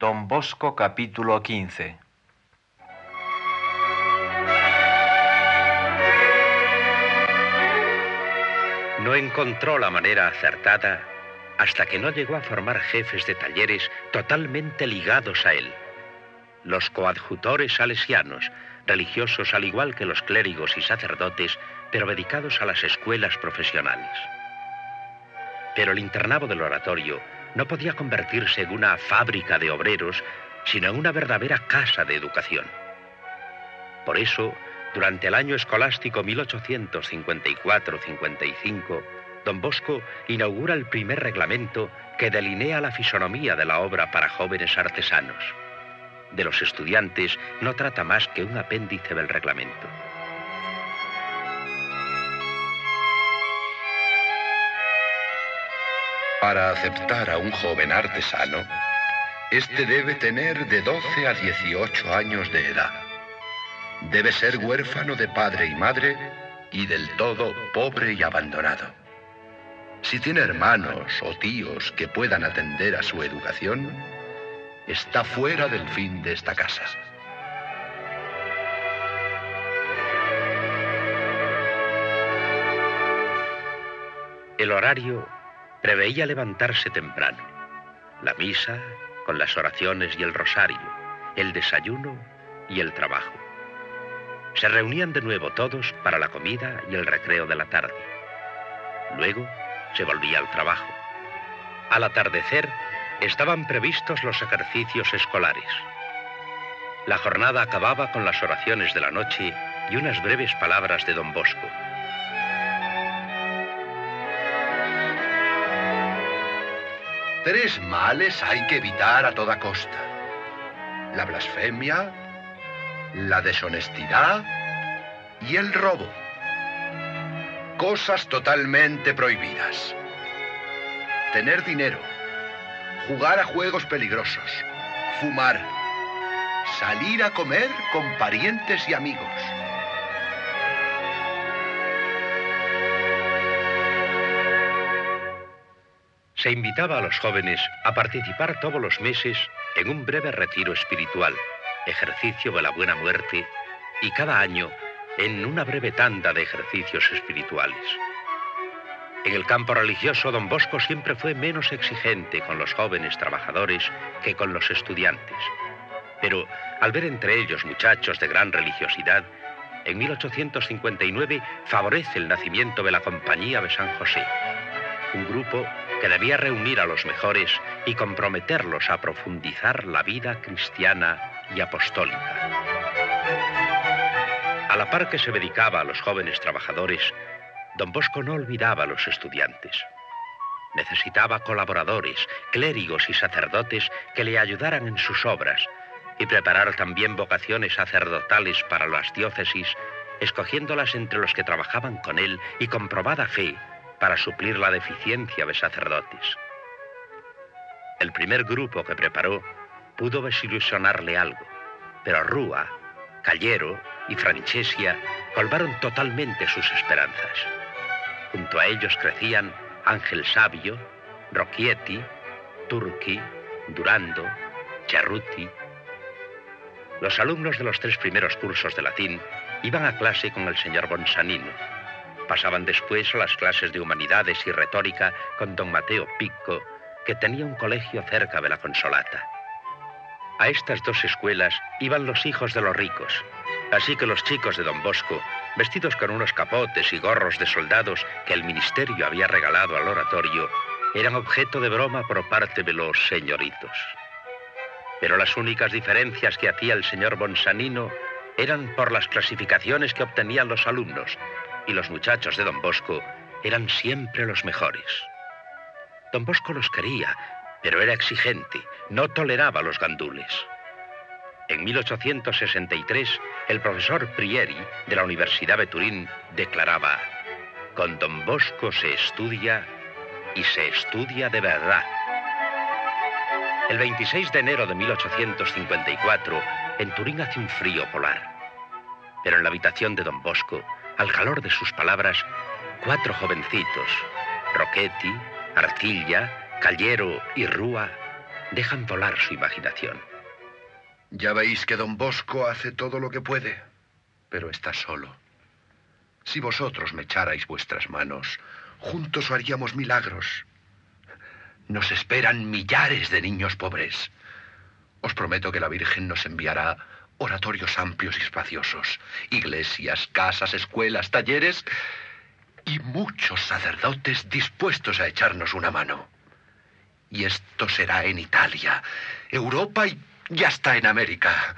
Don Bosco capítulo 15 No encontró la manera acertada hasta que no llegó a formar jefes de talleres totalmente ligados a él. Los coadjutores salesianos, religiosos al igual que los clérigos y sacerdotes, pero dedicados a las escuelas profesionales. Pero el internado del oratorio no podía convertirse en una fábrica de obreros, sino en una verdadera casa de educación. Por eso, durante el año escolástico 1854-55, don Bosco inaugura el primer reglamento que delinea la fisonomía de la obra para jóvenes artesanos. De los estudiantes no trata más que un apéndice del reglamento. Para aceptar a un joven artesano, este debe tener de 12 a 18 años de edad. Debe ser huérfano de padre y madre y del todo pobre y abandonado. Si tiene hermanos o tíos que puedan atender a su educación, está fuera del fin de esta casa. El horario preveía levantarse temprano. La misa, con las oraciones y el rosario, el desayuno y el trabajo. Se reunían de nuevo todos para la comida y el recreo de la tarde. Luego se volvía al trabajo. Al atardecer estaban previstos los ejercicios escolares. La jornada acababa con las oraciones de la noche y unas breves palabras de don Bosco. Tres males hay que evitar a toda costa. La blasfemia, la deshonestidad y el robo. Cosas totalmente prohibidas. Tener dinero, jugar a juegos peligrosos, fumar, salir a comer con parientes y amigos. Se invitaba a los jóvenes a participar todos los meses en un breve retiro espiritual, ejercicio de la buena muerte, y cada año en una breve tanda de ejercicios espirituales. En el campo religioso, don Bosco siempre fue menos exigente con los jóvenes trabajadores que con los estudiantes. Pero al ver entre ellos muchachos de gran religiosidad, en 1859 favorece el nacimiento de la Compañía de San José, un grupo que debía reunir a los mejores y comprometerlos a profundizar la vida cristiana y apostólica. A la par que se dedicaba a los jóvenes trabajadores, don Bosco no olvidaba a los estudiantes. Necesitaba colaboradores, clérigos y sacerdotes que le ayudaran en sus obras y preparar también vocaciones sacerdotales para las diócesis, escogiéndolas entre los que trabajaban con él y con probada fe para suplir la deficiencia de sacerdotes. El primer grupo que preparó pudo desilusionarle algo, pero Rúa, Callero y Francesia colmaron totalmente sus esperanzas. Junto a ellos crecían Ángel Sabio, Rocchietti, Turqui, Durando, Cerruti. Los alumnos de los tres primeros cursos de latín iban a clase con el señor Bonsanino. Pasaban después las clases de humanidades y retórica con don Mateo Picco, que tenía un colegio cerca de la Consolata. A estas dos escuelas iban los hijos de los ricos, así que los chicos de don Bosco, vestidos con unos capotes y gorros de soldados que el ministerio había regalado al oratorio, eran objeto de broma por parte de los señoritos. Pero las únicas diferencias que hacía el señor Bonsanino eran por las clasificaciones que obtenían los alumnos, y los muchachos de don Bosco eran siempre los mejores. Don Bosco los quería, pero era exigente, no toleraba los gandules. En 1863, el profesor Prieri de la Universidad de Turín declaraba, con don Bosco se estudia y se estudia de verdad. El 26 de enero de 1854, en Turín hace un frío polar. Pero en la habitación de don Bosco, al calor de sus palabras, cuatro jovencitos, Roquetti, Arcilla, Callero y Rúa, dejan volar su imaginación. Ya veis que don Bosco hace todo lo que puede, pero está solo. Si vosotros me echarais vuestras manos, juntos haríamos milagros. Nos esperan millares de niños pobres. Os prometo que la Virgen nos enviará oratorios amplios y espaciosos, iglesias, casas, escuelas, talleres y muchos sacerdotes dispuestos a echarnos una mano. Y esto será en Italia, Europa y ya está en América.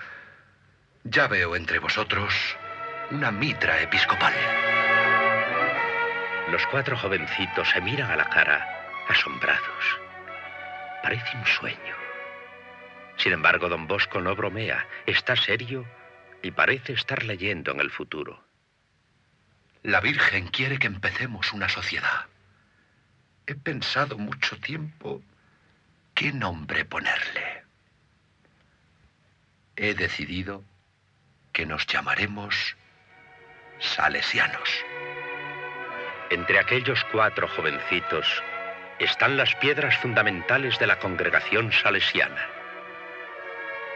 Ya veo entre vosotros una mitra episcopal. Los cuatro jovencitos se miran a la cara, asombrados. Parece un sueño. Sin embargo, don Bosco no bromea, está serio y parece estar leyendo en el futuro. La Virgen quiere que empecemos una sociedad. He pensado mucho tiempo qué nombre ponerle. He decidido que nos llamaremos salesianos. Entre aquellos cuatro jovencitos están las piedras fundamentales de la congregación salesiana.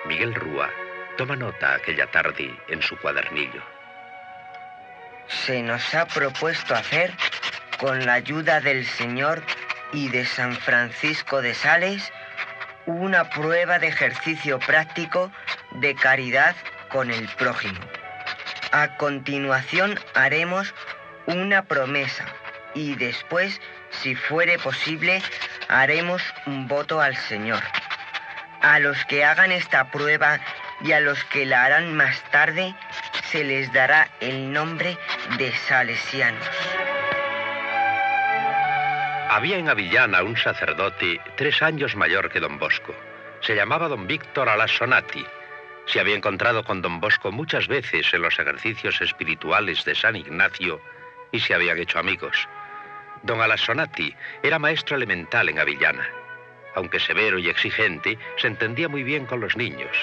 Miguel Rúa toma nota aquella tarde en su cuadernillo. Se nos ha propuesto hacer, con la ayuda del Señor y de San Francisco de Sales, una prueba de ejercicio práctico de caridad con el prójimo. A continuación haremos una promesa y después, si fuere posible, haremos un voto al Señor. A los que hagan esta prueba y a los que la harán más tarde, se les dará el nombre de salesianos. Había en Avillana un sacerdote tres años mayor que don Bosco. Se llamaba don Víctor Alassonati. Se había encontrado con don Bosco muchas veces en los ejercicios espirituales de San Ignacio y se habían hecho amigos. Don Alassonati era maestro elemental en Avillana. Aunque severo y exigente, se entendía muy bien con los niños.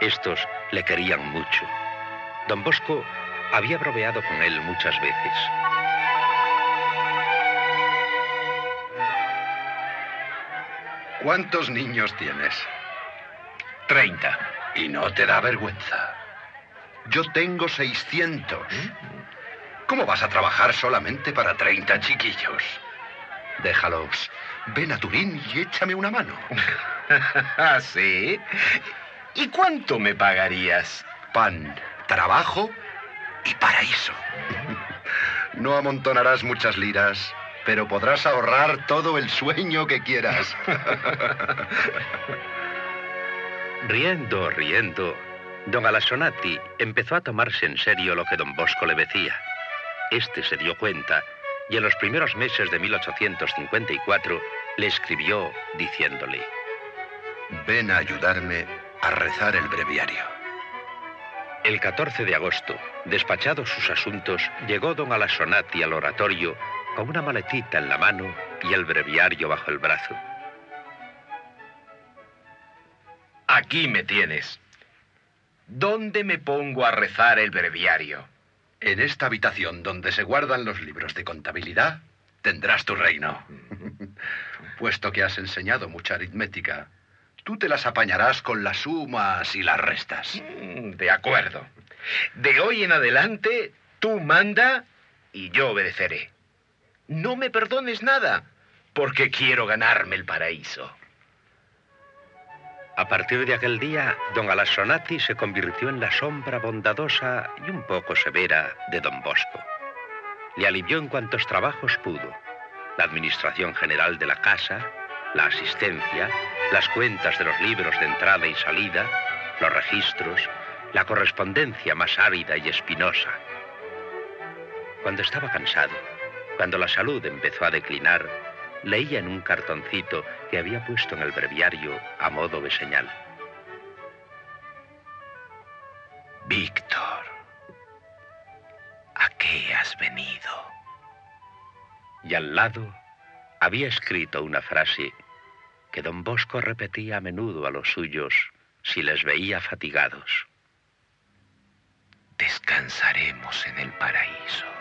Estos le querían mucho. Don Bosco había bromeado con él muchas veces. ¿Cuántos niños tienes? Treinta. ¿Y no te da vergüenza? Yo tengo 600. ¿Cómo vas a trabajar solamente para 30 chiquillos? Déjalos. Ven a Turín y échame una mano. ¿Ah, sí? ¿Y cuánto me pagarías? Pan, trabajo y paraíso. No amontonarás muchas liras, pero podrás ahorrar todo el sueño que quieras. Riendo, riendo, don Alassonati empezó a tomarse en serio lo que don Bosco le decía. Este se dio cuenta y en los primeros meses de 1854 le escribió diciéndole, Ven a ayudarme a rezar el breviario. El 14 de agosto, despachados sus asuntos, llegó don Alassonati al oratorio con una maletita en la mano y el breviario bajo el brazo. Aquí me tienes. ¿Dónde me pongo a rezar el breviario? En esta habitación donde se guardan los libros de contabilidad, tendrás tu reino. Puesto que has enseñado mucha aritmética, tú te las apañarás con las sumas y las restas. Mm, De acuerdo. De hoy en adelante, tú manda y yo obedeceré. No me perdones nada, porque quiero ganarme el paraíso. A partir de aquel día, don Alassonati se convirtió en la sombra bondadosa y un poco severa de don Bosco. Le alivió en cuantos trabajos pudo. La administración general de la casa, la asistencia, las cuentas de los libros de entrada y salida, los registros, la correspondencia más árida y espinosa. Cuando estaba cansado, cuando la salud empezó a declinar, leía en un cartoncito que había puesto en el breviario a modo de señal. Víctor, ¿a qué has venido? Y al lado había escrito una frase que don Bosco repetía a menudo a los suyos si les veía fatigados. Descansaremos en el paraíso.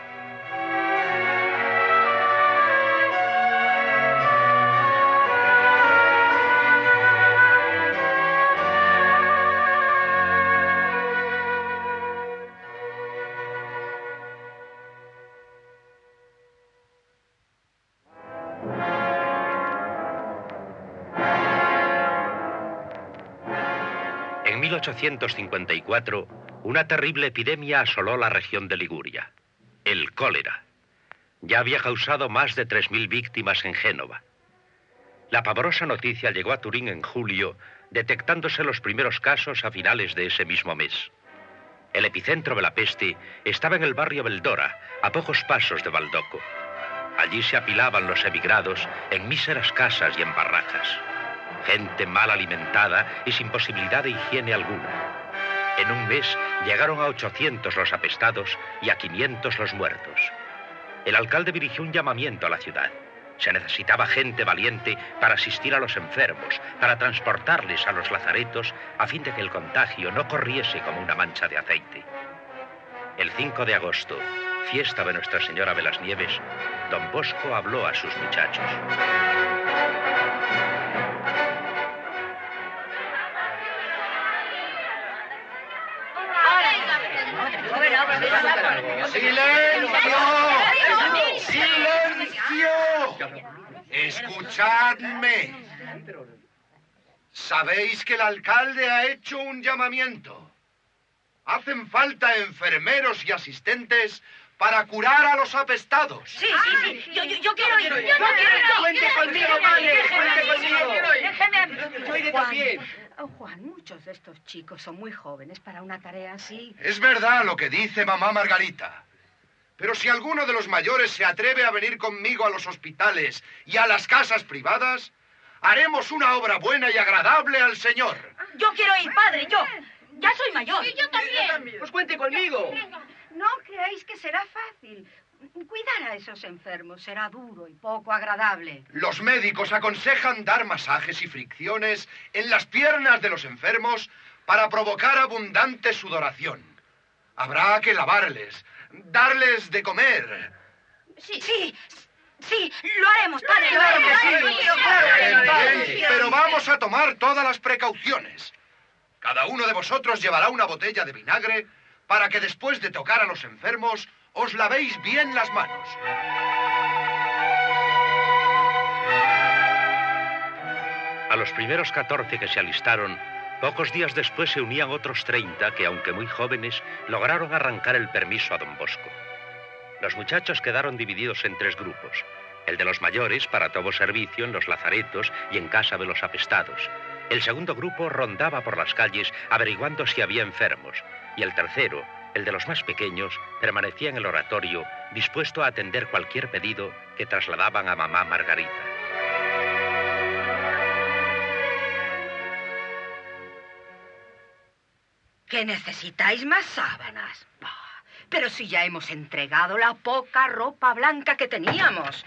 1854, una terrible epidemia asoló la región de Liguria, el cólera. Ya había causado más de 3.000 víctimas en Génova. La pavorosa noticia llegó a Turín en julio, detectándose los primeros casos a finales de ese mismo mes. El epicentro de la peste estaba en el barrio Beldora, a pocos pasos de Baldoco. Allí se apilaban los emigrados en míseras casas y en barracas. Gente mal alimentada y sin posibilidad de higiene alguna. En un mes llegaron a 800 los apestados y a 500 los muertos. El alcalde dirigió un llamamiento a la ciudad. Se necesitaba gente valiente para asistir a los enfermos, para transportarles a los lazaretos, a fin de que el contagio no corriese como una mancha de aceite. El 5 de agosto, fiesta de Nuestra Señora de las Nieves, don Bosco habló a sus muchachos. ¡Silencio! ¡Silencio! Escuchadme. Sabéis que el alcalde ha hecho un llamamiento. Hacen falta enfermeros y asistentes para curar a los apestados. Sí, sí, sí. Yo, yo, yo quiero ir. Yo, quiero Cuente conmigo, padre. Cuente conmigo. Déjeme. Yo iré también. Oh, Juan, muchos de estos chicos son muy jóvenes para una tarea así. Es verdad lo que dice mamá Margarita. Pero si alguno de los mayores se atreve a venir conmigo a los hospitales y a las casas privadas, haremos una obra buena y agradable al Señor. Yo quiero ir, padre, yo. Ya soy mayor. yo también. Pues cuente conmigo. No creáis que será fácil. Cuidar a esos enfermos será duro y poco agradable. Los médicos aconsejan dar masajes y fricciones en las piernas de los enfermos para provocar abundante sudoración. Habrá que lavarles, darles de comer. Sí, sí, sí, lo haremos, padre. Claro sí, pero vamos a tomar todas las precauciones. Cada uno de vosotros llevará una botella de vinagre para que después de tocar a los enfermos os lavéis bien las manos. A los primeros 14 que se alistaron, pocos días después se unían otros 30 que, aunque muy jóvenes, lograron arrancar el permiso a don Bosco. Los muchachos quedaron divididos en tres grupos. El de los mayores para todo servicio en los lazaretos y en casa de los apestados. El segundo grupo rondaba por las calles averiguando si había enfermos. Y el tercero, el de los más pequeños, permanecía en el oratorio dispuesto a atender cualquier pedido que trasladaban a mamá Margarita. ¿Que necesitáis más sábanas? Pero si ya hemos entregado la poca ropa blanca que teníamos.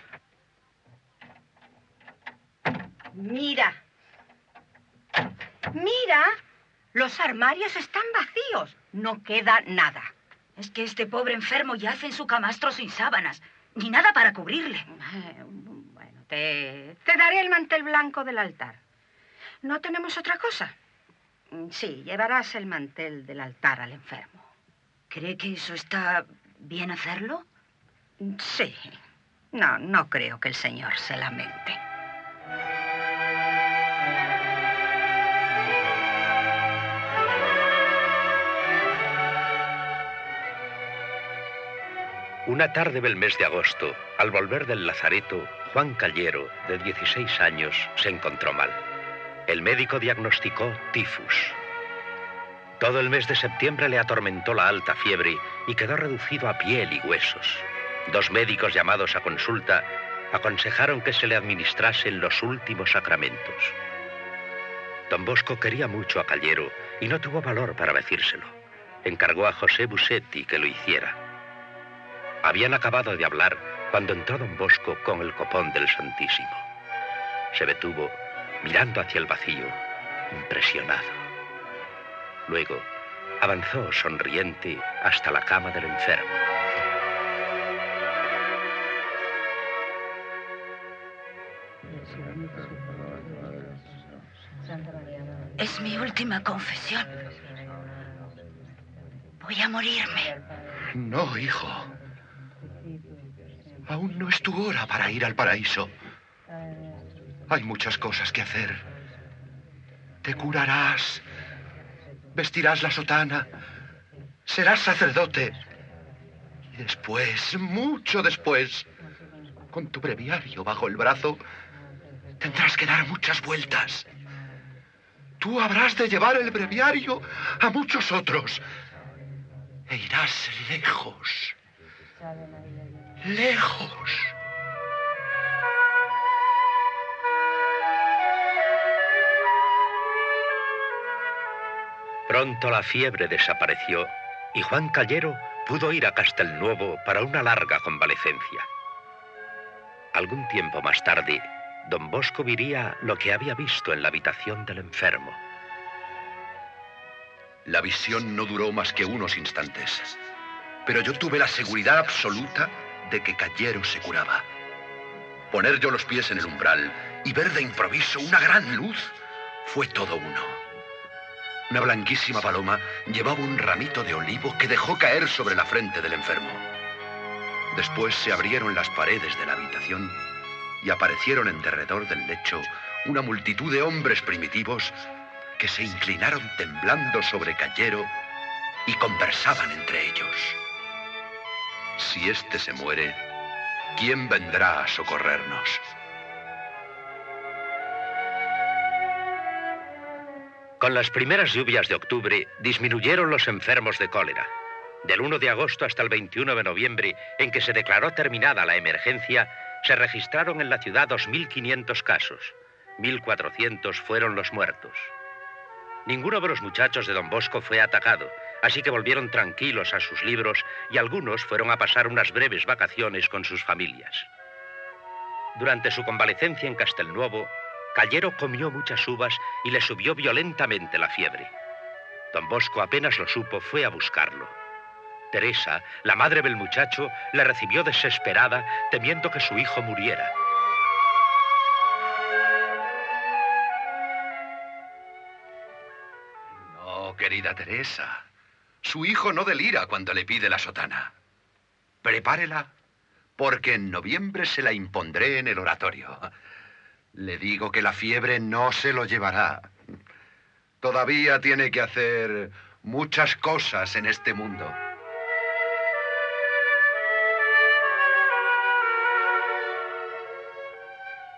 Mira. Mira. Los armarios están vacíos. No queda nada. Es que este pobre enfermo yace en su camastro sin sábanas, ni nada para cubrirle. Bueno, te, te daré el mantel blanco del altar. ¿No tenemos otra cosa? Sí, llevarás el mantel del altar al enfermo. ¿Cree que eso está bien hacerlo? Sí. No, no creo que el Señor se lamente. Una tarde del mes de agosto, al volver del lazareto, Juan Callero, de 16 años, se encontró mal. El médico diagnosticó tifus. Todo el mes de septiembre le atormentó la alta fiebre y quedó reducido a piel y huesos. Dos médicos llamados a consulta aconsejaron que se le administrasen los últimos sacramentos. Don Bosco quería mucho a Callero y no tuvo valor para decírselo. Encargó a José Busetti que lo hiciera. Habían acabado de hablar cuando entró don Bosco con el copón del Santísimo. Se detuvo, mirando hacia el vacío, impresionado. Luego avanzó sonriente hasta la cama del enfermo. Es mi última confesión. Voy a morirme. No, hijo. Aún no es tu hora para ir al paraíso. Hay muchas cosas que hacer. Te curarás vestirás la sotana, serás sacerdote. Y después, mucho después, con tu breviario bajo el brazo, tendrás que dar muchas vueltas. Tú habrás de llevar el breviario a muchos otros. E irás lejos. Lejos. Pronto la fiebre desapareció y Juan Callero pudo ir a Castelnuovo para una larga convalecencia. Algún tiempo más tarde, don Bosco viría lo que había visto en la habitación del enfermo. La visión no duró más que unos instantes, pero yo tuve la seguridad absoluta que Callero se curaba. Poner yo los pies en el umbral y ver de improviso una gran luz fue todo uno. Una blanquísima paloma llevaba un ramito de olivo que dejó caer sobre la frente del enfermo. Después se abrieron las paredes de la habitación y aparecieron en derredor del lecho una multitud de hombres primitivos que se inclinaron temblando sobre Callero y conversaban entre ellos. Si éste se muere, ¿quién vendrá a socorrernos? Con las primeras lluvias de octubre disminuyeron los enfermos de cólera. Del 1 de agosto hasta el 21 de noviembre, en que se declaró terminada la emergencia, se registraron en la ciudad 2.500 casos. 1.400 fueron los muertos. Ninguno de los muchachos de don Bosco fue atacado, así que volvieron tranquilos a sus libros y algunos fueron a pasar unas breves vacaciones con sus familias. Durante su convalecencia en Castelnuovo, Callero comió muchas uvas y le subió violentamente la fiebre. Don Bosco apenas lo supo, fue a buscarlo. Teresa, la madre del muchacho, le recibió desesperada, temiendo que su hijo muriera. No, querida Teresa. Su hijo no delira cuando le pide la sotana. Prepárela, porque en noviembre se la impondré en el oratorio. Le digo que la fiebre no se lo llevará. Todavía tiene que hacer muchas cosas en este mundo.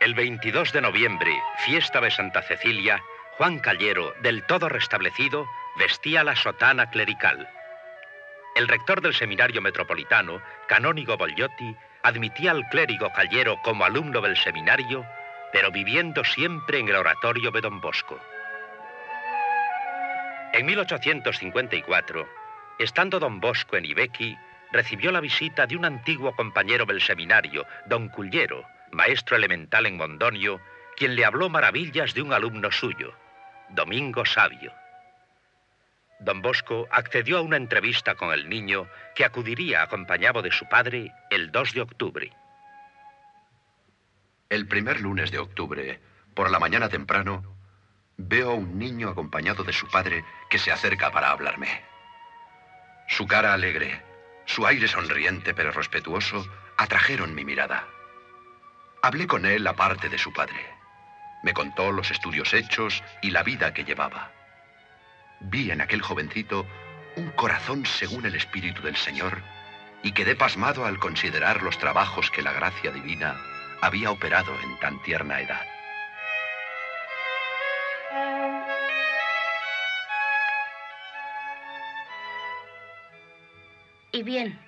El 22 de noviembre, fiesta de Santa Cecilia, Juan Callero, del todo restablecido, vestía la sotana clerical. El rector del seminario metropolitano, canónigo Bogliotti, admitía al clérigo Callero como alumno del seminario, pero viviendo siempre en el oratorio de Don Bosco. En 1854, estando Don Bosco en Ibequi, recibió la visita de un antiguo compañero del seminario, Don Cullero, maestro elemental en Mondonio, quien le habló maravillas de un alumno suyo, Domingo Sabio. Don Bosco accedió a una entrevista con el niño que acudiría acompañado de su padre el 2 de octubre. El primer lunes de octubre, por la mañana temprano, veo a un niño acompañado de su padre que se acerca para hablarme. Su cara alegre, su aire sonriente pero respetuoso atrajeron mi mirada. Hablé con él aparte de su padre. Me contó los estudios hechos y la vida que llevaba. Vi en aquel jovencito un corazón según el Espíritu del Señor y quedé pasmado al considerar los trabajos que la gracia divina había operado en tan tierna edad. Y bien,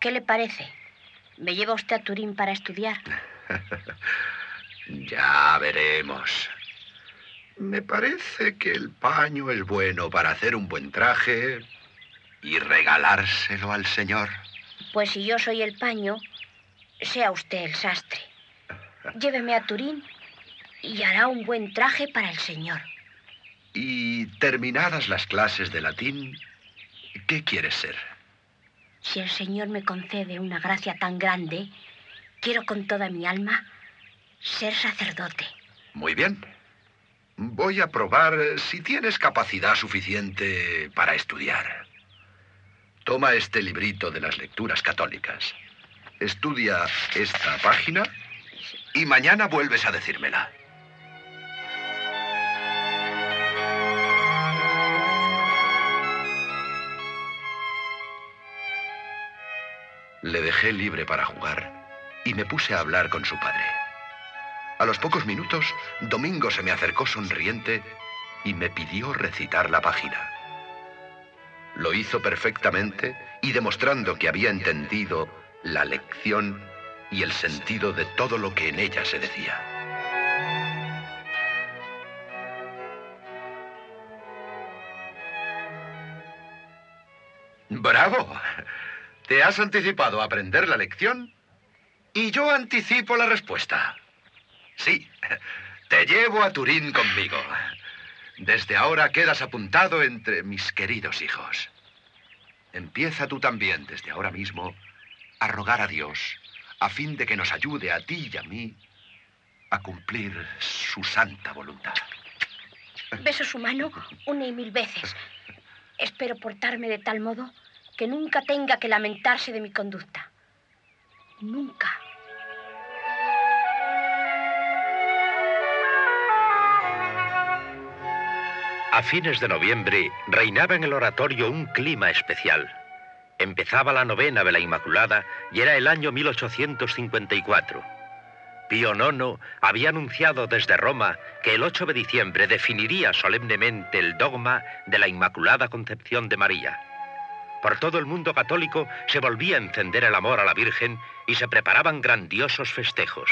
¿qué le parece? ¿Me lleva usted a Turín para estudiar? ya veremos. Me parece que el paño es bueno para hacer un buen traje y regalárselo al señor. Pues si yo soy el paño, sea usted el sastre. Lléveme a Turín y hará un buen traje para el señor. Y terminadas las clases de latín, ¿qué quieres ser? Si el señor me concede una gracia tan grande, quiero con toda mi alma ser sacerdote. Muy bien. Voy a probar si tienes capacidad suficiente para estudiar. Toma este librito de las lecturas católicas. Estudia esta página y mañana vuelves a decírmela. Le dejé libre para jugar y me puse a hablar con su padre. A los pocos minutos, Domingo se me acercó sonriente y me pidió recitar la página. Lo hizo perfectamente y demostrando que había entendido la lección y el sentido de todo lo que en ella se decía. ¡Bravo! Te has anticipado a aprender la lección y yo anticipo la respuesta. Sí, te llevo a Turín conmigo. Desde ahora quedas apuntado entre mis queridos hijos. Empieza tú también desde ahora mismo a rogar a Dios a fin de que nos ayude a ti y a mí a cumplir su santa voluntad. Beso su mano una y mil veces. Espero portarme de tal modo que nunca tenga que lamentarse de mi conducta. Nunca. A fines de noviembre reinaba en el oratorio un clima especial. Empezaba la novena de la Inmaculada y era el año 1854. Pío IX había anunciado desde Roma que el 8 de diciembre definiría solemnemente el dogma de la Inmaculada Concepción de María. Por todo el mundo católico se volvía a encender el amor a la Virgen y se preparaban grandiosos festejos.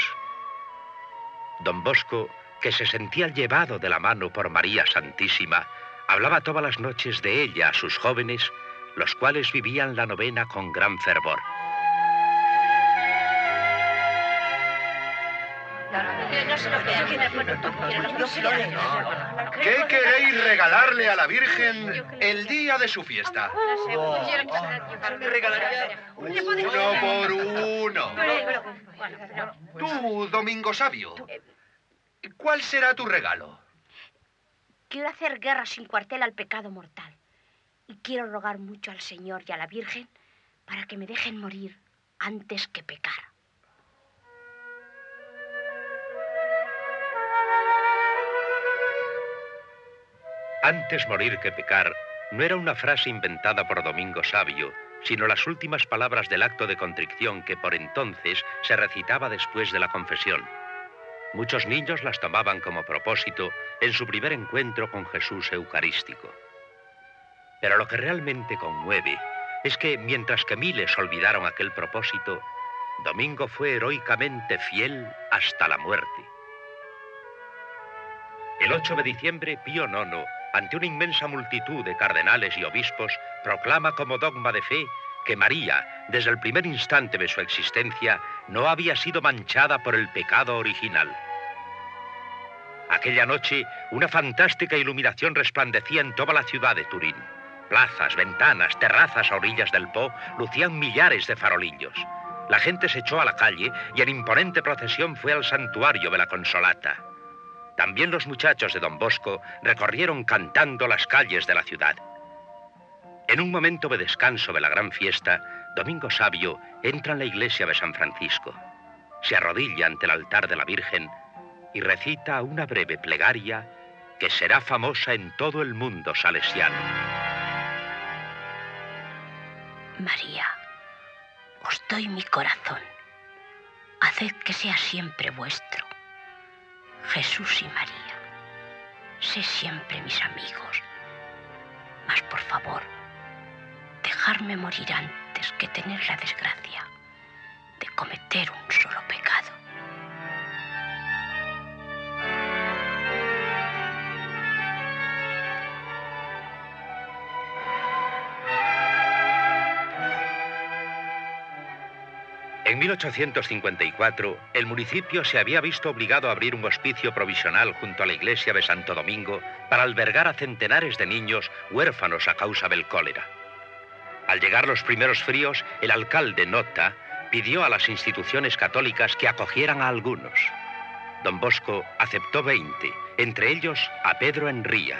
Don Bosco que se sentía llevado de la mano por María Santísima, hablaba todas las noches de ella a sus jóvenes, los cuales vivían la novena con gran fervor. ¿Qué queréis regalarle a la Virgen el día de su fiesta? Uno por uno. Tú, Domingo Sabio, ¿Cuál será tu regalo? Quiero hacer guerra sin cuartel al pecado mortal. Y quiero rogar mucho al Señor y a la Virgen para que me dejen morir antes que pecar. Antes morir que pecar no era una frase inventada por Domingo Sabio, sino las últimas palabras del acto de contrición que por entonces se recitaba después de la confesión. Muchos niños las tomaban como propósito en su primer encuentro con Jesús Eucarístico. Pero lo que realmente conmueve es que mientras que miles olvidaron aquel propósito, Domingo fue heroicamente fiel hasta la muerte. El 8 de diciembre, Pío IX, ante una inmensa multitud de cardenales y obispos, proclama como dogma de fe que María, desde el primer instante de su existencia, no había sido manchada por el pecado original. Aquella noche, una fantástica iluminación resplandecía en toda la ciudad de Turín. Plazas, ventanas, terrazas a orillas del Po lucían millares de farolillos. La gente se echó a la calle y en imponente procesión fue al santuario de la Consolata. También los muchachos de Don Bosco recorrieron cantando las calles de la ciudad. En un momento de descanso de la gran fiesta, Domingo Sabio entra en la iglesia de San Francisco. Se arrodilla ante el altar de la Virgen y recita una breve plegaria que será famosa en todo el mundo salesiano. María, os doy mi corazón. Haced que sea siempre vuestro. Jesús y María, sé siempre mis amigos. Dejarme morir antes que tener la desgracia de cometer un solo pecado. En 1854, el municipio se había visto obligado a abrir un hospicio provisional junto a la iglesia de Santo Domingo para albergar a centenares de niños huérfanos a causa del cólera. Al llegar los primeros fríos, el alcalde Nota pidió a las instituciones católicas que acogieran a algunos. Don Bosco aceptó 20, entre ellos a Pedro Enría.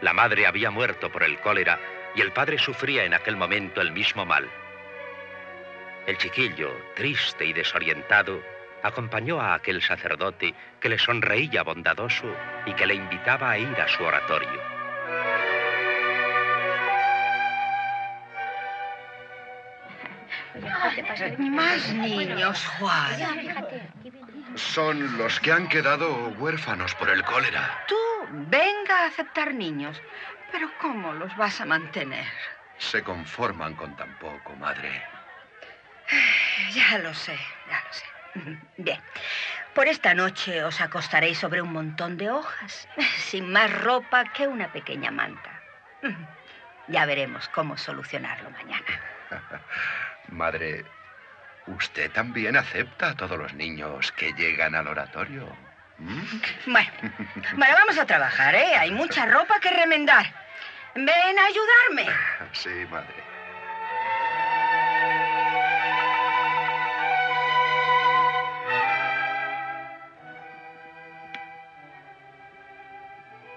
La madre había muerto por el cólera y el padre sufría en aquel momento el mismo mal. El chiquillo, triste y desorientado, acompañó a aquel sacerdote que le sonreía bondadoso y que le invitaba a ir a su oratorio. Más niños, Juan. Son los que han quedado huérfanos por el cólera. Tú venga a aceptar niños. Pero ¿cómo los vas a mantener? Se conforman con tan poco, madre. Ya lo sé, ya lo sé. Bien. Por esta noche os acostaréis sobre un montón de hojas, sin más ropa que una pequeña manta. Ya veremos cómo solucionarlo mañana. Madre, usted también acepta a todos los niños que llegan al oratorio. ¿Mm? Bueno, bueno, vamos a trabajar, ¿eh? Hay mucha ropa que remendar. Ven a ayudarme. Sí, madre.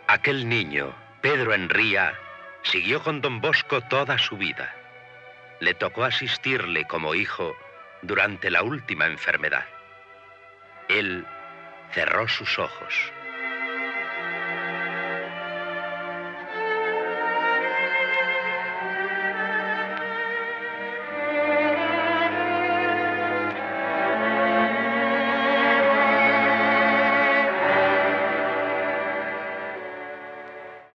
Aquel niño, Pedro Enría, siguió con don Bosco toda su vida. Le tocó asistirle como hijo durante la última enfermedad. Él cerró sus ojos